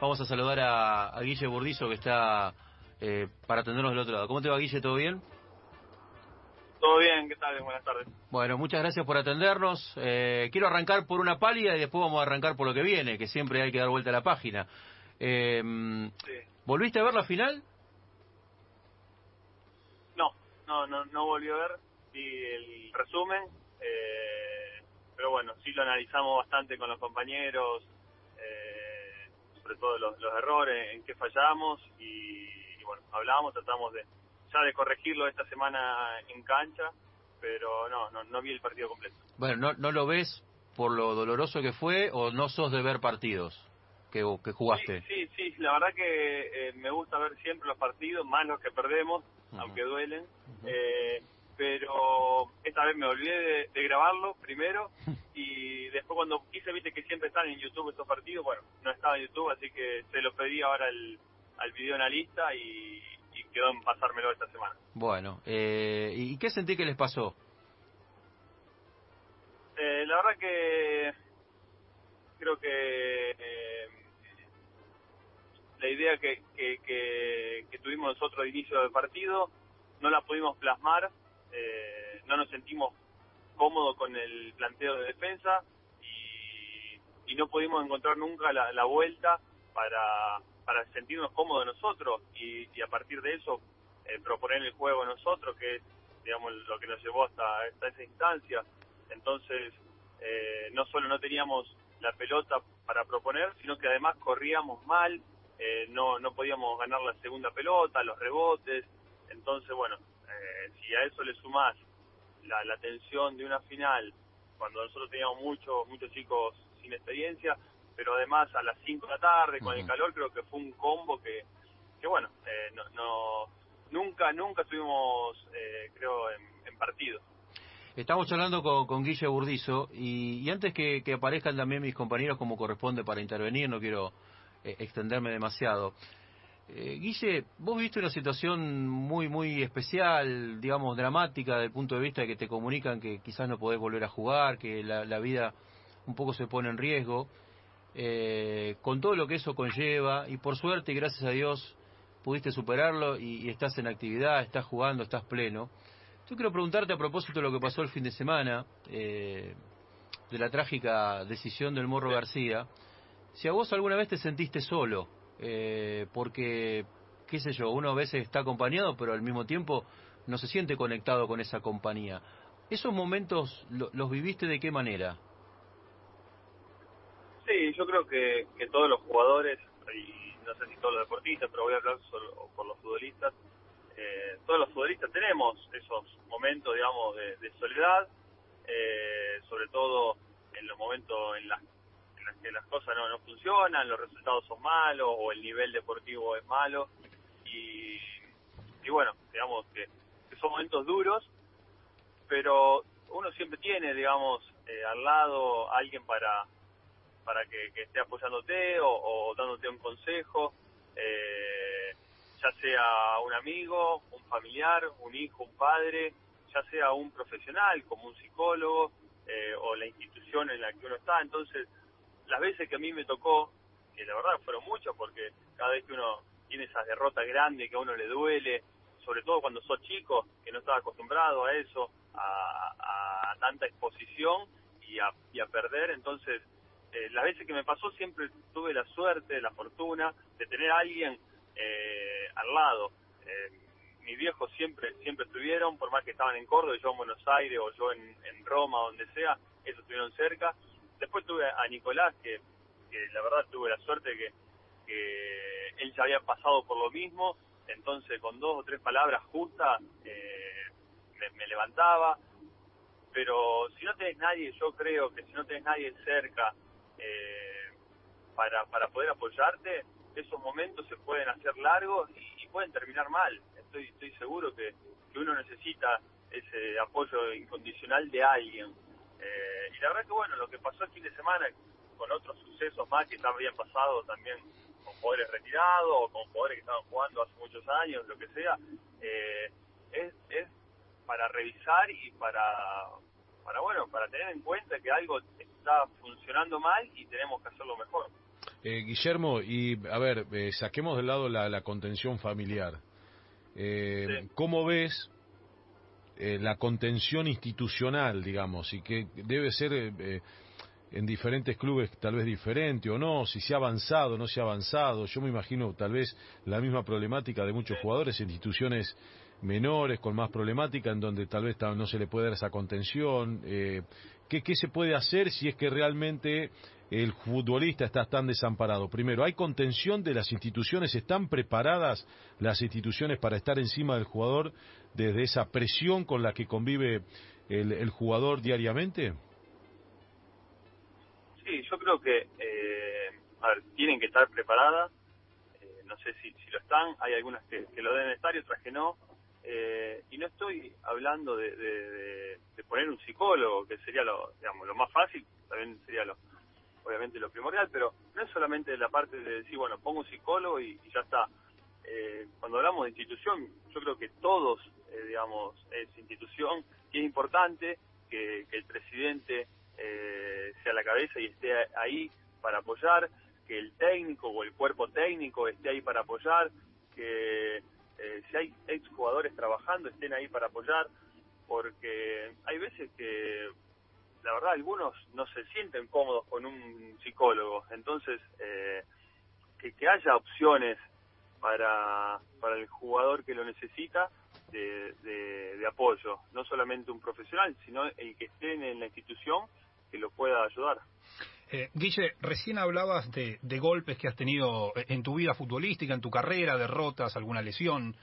Vamos a saludar a, Guille Burdizo que está eh, para atendernos del otro lado. ¿Cómo te va, Guille? ¿Todo bien? Todo bien, ¿qué tal? Buenas tardes. Bueno, muchas gracias por atendernos. Eh, quiero arrancar por una pálida y después vamos a arrancar por lo que viene, que siempre hay que dar vuelta a la página. Eh, ¿Volviste a ver la final? No, no, no, no volví a ver. Vi el resumen, eh, pero bueno, sí lo analizamos bastante con los compañeros, eh, sobre todo los, errores, en qué fallamos y, y bueno, hablábamos, tratamos de ya de corregirlo esta semana en cancha, pero no, no, no vi el partido completo. Bueno, ¿no, ¿no lo ves por lo doloroso que fue o no sos de ver partidos que, que jugaste? Sí, sí, la verdad que eh, me gusta ver siempre los partidos, más los que perdemos, aunque duelen. eh, pero esta vez me olvidé de, grabarlo primero y después cuando quise, viste que siempre están en YouTube estos partidos, bueno, no estaba en YouTube, así que se lo pedí ahora al, al video analista y, quedó en pasármelo esta semana. Bueno, eh, ¿y qué sentí que les pasó? Eh, la verdad que creo que eh, la idea que, que, tuvimos nosotros al inicio del partido no la pudimos plasmar, no nos sentimos cómodos con el planteo de defensa y, no pudimos encontrar nunca la, la vuelta para para sentirnos cómodos nosotros y, a partir de eso eh, proponer el juego nosotros, que es, digamos, lo que nos llevó hasta, esa instancia. Entonces, eh, no solo no teníamos la pelota para proponer, sino que además corríamos mal, eh, no, no podíamos ganar la segunda pelota, los rebotes. Entonces, bueno, si a eso le sumás la, la tensión de una final, cuando nosotros teníamos muchos, muchos chicos sin experiencia, pero además a las 5 de la tarde con el calor creo que fue un combo que, que bueno, eh, no, no, nunca, nunca estuvimos, eh, creo, en, partido. Estamos hablando con, con Guille Burdizo y, antes que, aparezcan también mis compañeros como corresponde para intervenir, no quiero eh, extenderme demasiado. Guille, vos viste una situación muy, muy especial, digamos, dramática desde el punto de vista de que te comunican que quizás no podés volver a jugar, que la, la vida un poco se pone en riesgo eh, con todo lo que eso conlleva y por suerte y gracias a Dios pudiste superarlo y, estás en actividad, estás jugando, estás pleno. Yo quiero preguntarte a propósito de lo que pasó el fin de semana, eh, de la trágica decisión del Morro García, si a vos alguna vez te sentiste solo, eh, porque, qué sé yo, uno a veces está acompañado, pero al mismo tiempo no se siente conectado con esa compañía. ¿Esos momentos los viviste de qué manera? Sí, yo creo que, que todos los jugadores, y no sé si todos los deportistas, pero voy a hablar solo por los futbolistas, eh, todos los futbolistas tenemos esos momentos, digamos, de, soledad, eh, sobre todo en los momentos en las, que las cosas no, no funcionan, los resultados son malos o el nivel deportivo es malo. Y, bueno, digamos que, son momentos duros, pero uno siempre tiene, digamos, eh, al lado alguien para para que, esté apoyándote o, dándote un consejo, eh, ya sea un amigo, un familiar, un hijo, un padre, ya sea un profesional como un psicólogo eh, o la institución en la que uno está. Entonces, las veces que a mí me tocó, que la verdad fueron muchas, porque cada vez que uno tiene esas derrotas grandes que a uno le duele, sobre todo cuando sos chico, que no estaba acostumbrado a eso, a, tanta exposición y a, perder, entonces eh, las veces que me pasó siempre tuve la suerte, la fortuna de tener a alguien eh, al lado. Eh, mis viejos siempre siempre estuvieron, por más que estaban en Córdoba, yo en Buenos Aires o yo en, Roma, donde sea, ellos estuvieron cerca. Después tuve a Nicolás, que, la verdad tuve la suerte que, que él ya había pasado por lo mismo, entonces con dos o tres palabras justas me, me levantaba pero si no tenés nadie, yo creo que si no tenés nadie cerca eh, para, para poder apoyarte, esos momentos se pueden hacer largos y, pueden terminar mal. Estoy, estoy seguro que, que, uno necesita ese apoyo incondicional de alguien. Eh, y la verdad que bueno, lo que pasó el fin de semana con otros sucesos más que habían pasado también con jugadores retirados o con jugadores que estaban jugando hace muchos años, lo que sea, eh, es, es para revisar y para, para bueno, para tener en cuenta que algo está funcionando mal y tenemos que hacerlo mejor. Eh, Guillermo, y a ver, eh, saquemos de lado la, contención familiar. Eh, ¿Cómo ves la contención institucional, digamos, y que debe ser en diferentes clubes tal vez diferente o no, si se ha avanzado o no se ha avanzado? Yo me imagino tal vez la misma problemática de muchos jugadores en instituciones menores, con más problemática, en donde tal vez no se le puede dar esa contención. ¿qué, ¿Qué se puede hacer si es que realmente el futbolista está tan desamparado? Primero, ¿hay contención de las instituciones? ¿Están preparadas las instituciones para estar encima del jugador desde esa presión con la que convive el, jugador diariamente? Sí, yo creo que eh, tienen que estar preparadas. Eh, no sé si, lo están. Hay algunas que, lo deben estar y otras que no. Eh, y no estoy hablando de, de, poner un psicólogo, que sería lo, digamos, lo más fácil, también sería lo, obviamente lo primordial, pero no es solamente la parte de decir, bueno, pongo un psicólogo y, ya está. Eh, cuando hablamos de institución, yo creo que todos, eh, digamos, es institución y es importante que, el presidente eh, sea la cabeza y esté ahí para apoyar, que el técnico o el cuerpo técnico esté ahí para apoyar, que si hay exjugadores trabajando estén ahí para apoyar, porque hay veces que la verdad algunos no se sienten cómodos con un psicólogo, entonces eh, que, haya opciones para, para el jugador que lo necesita de, de, apoyo, no solamente un profesional, sino el que esté en la institución que lo pueda ayudar. Eh, Guille, recién hablabas de, de, golpes que has tenido en tu vida futbolística, en tu carrera, derrotas, alguna lesión.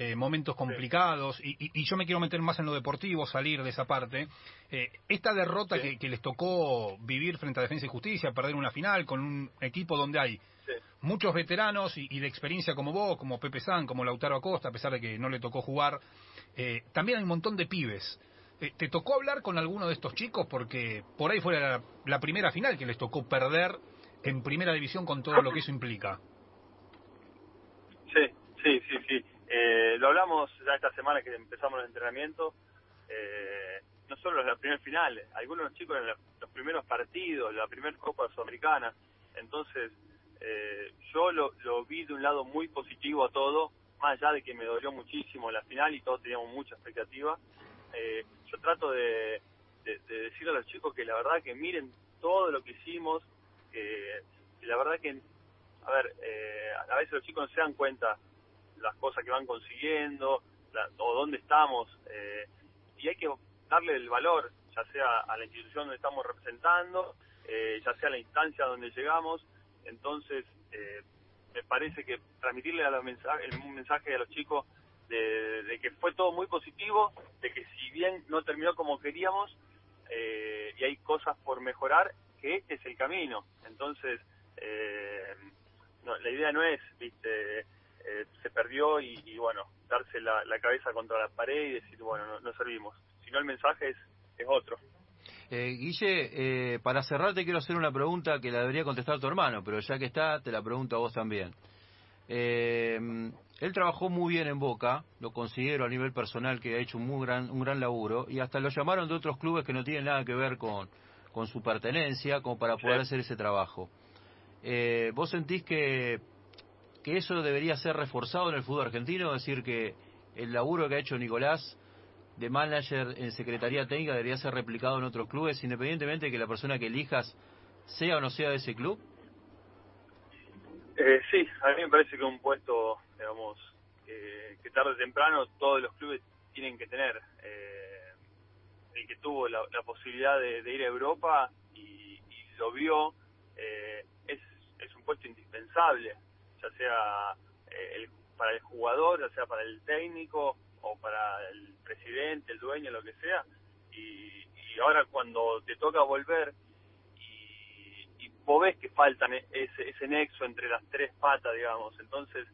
Eh, momentos complicados, y, yo me quiero meter más en lo deportivo, salir de esa parte. Eh, esta derrota que, les tocó vivir frente a Defensa y Justicia, perder una final con un equipo donde hay muchos veteranos y, de experiencia como vos, como Pepe San, como Lautaro Acosta, a pesar de que no le tocó jugar, eh, también hay un montón de pibes. ¿Te tocó hablar con alguno de estos chicos? Porque por ahí fue la, la primera final que les tocó perder en primera división con todo lo que eso implica. Sí, sí, sí, sí. Eh, lo hablamos ya esta semana que empezamos el entrenamiento, eh, no solo en la primera final, algunos chicos en los primeros partidos, la primera Copa Sudamericana, entonces eh, yo lo, vi de un lado muy positivo a todo, más allá de que me dolió muchísimo la final y todos teníamos mucha expectativa, yo trato de, decirle a los chicos que la verdad que miren todo lo que hicimos, que, la verdad que, a ver, a veces los chicos no se dan cuenta las cosas que van consiguiendo o dónde estamos. Eh, y hay que darle el valor, ya sea a la institución donde estamos representando, eh, ya sea a la instancia donde llegamos. Entonces, eh, me parece que transmitirle a los mensajes, un mensaje a los chicos de, que fue todo muy positivo, de que si bien no terminó como queríamos y hay cosas por mejorar, que este es el camino. Entonces, la idea no es, viste, eh, se perdió y, bueno, darse la, cabeza contra la pared y decir, bueno, no, servimos. Si no, el mensaje es, es otro. Eh, Guille, eh, para cerrar te quiero hacer una pregunta que la debería contestar tu hermano, pero ya que está, te la pregunto a vos también. Eh, él trabajó muy bien en Boca, lo considero a nivel personal que ha hecho un muy gran, un gran laburo, y hasta lo llamaron de otros clubes que no tienen nada que ver con, con su pertenencia, como para poder hacer ese trabajo. ¿Vos sentís que que eso debería ser reforzado en el fútbol argentino, es decir, que el laburo que ha hecho Nicolás de manager en Secretaría Técnica debería ser replicado en otros clubes, independientemente de que la persona que elijas sea o no sea de ese club? Eh, sí, a mí me parece que un puesto, digamos, que tarde o temprano todos los clubes tienen que tener. Eh, el que tuvo la, posibilidad de, ir a Europa y, lo vio, eh, es, es un puesto indispensable ya sea eh, para el jugador, ya sea para el técnico o para el presidente, el dueño, lo que sea. Y, ahora cuando te toca volver y, y vos ves que faltan e-, ese, ese nexo entre las tres patas, digamos, entonces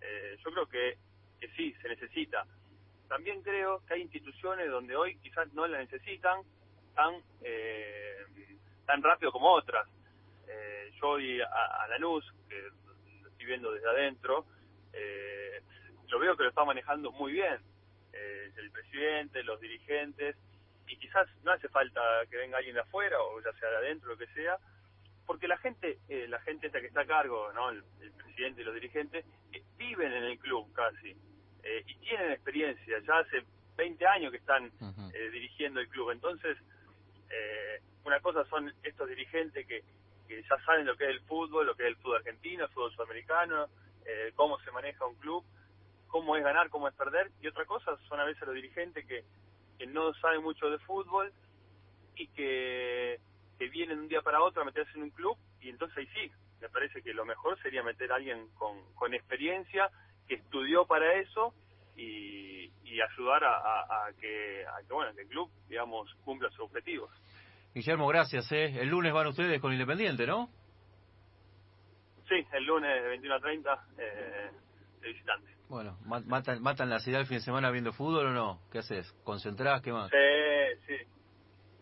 eh, yo creo que, que sí, se necesita. También creo que hay instituciones donde hoy quizás no la necesitan tan, eh, tan rápido como otras. yo voy a, a Lanús, que viendo desde adentro, eh, lo veo que lo está manejando muy bien eh, el presidente, los dirigentes, y quizás no hace falta que venga alguien de afuera, o ya sea de adentro, lo que sea, porque la gente, eh, la gente esta que está a cargo, ¿no? El, presidente y los dirigentes, eh, viven en el club casi eh, y tienen experiencia, ya hace 20 años que están dirigiendo el club, entonces una cosa son estos dirigentes que, que ya saben lo que es el fútbol, lo que es el fútbol argentino, el fútbol sudamericano, cómo se maneja un club, cómo es ganar, cómo es perder, y otra cosa son a veces los dirigentes que, que no saben mucho de fútbol y que que vienen un día para otro a meterse en un club y entonces ahí sí, me parece que lo mejor sería meter a alguien con, con experiencia que estudió para eso y, y ayudar a, que, a que bueno que el club digamos cumpla sus objetivos. Guillermo, gracias. ¿eh? El lunes van ustedes con Independiente, ¿no? Sí, el lunes de 21 a 30 eh, de visitante. Bueno, ¿matan, ¿matan la ciudad el fin de semana viendo fútbol o no? ¿Qué haces? ¿Concentrás? ¿Qué más? Sí, sí.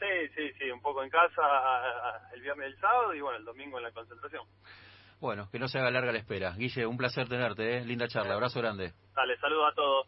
Sí, sí, sí, un poco en casa el viernes y el sábado y bueno, el domingo en la concentración. Bueno, que no se haga larga la espera. Guille, un placer tenerte, ¿eh? linda charla, abrazo grande. Dale, saludos a todos.